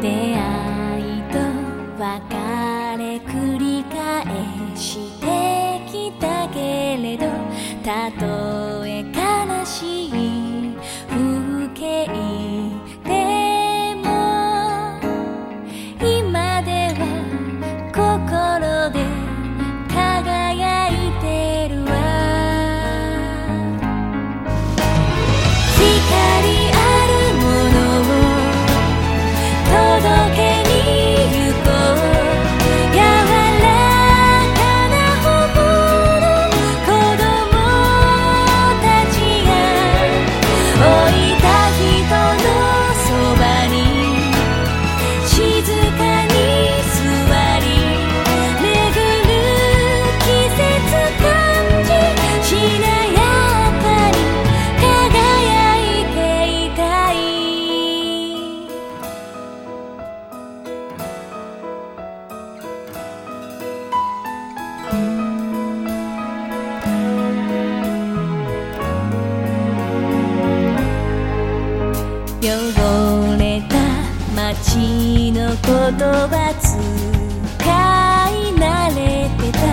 出会いと別れ繰り返してきたけれどたとえ because 汚れた街の言葉使い慣れてた。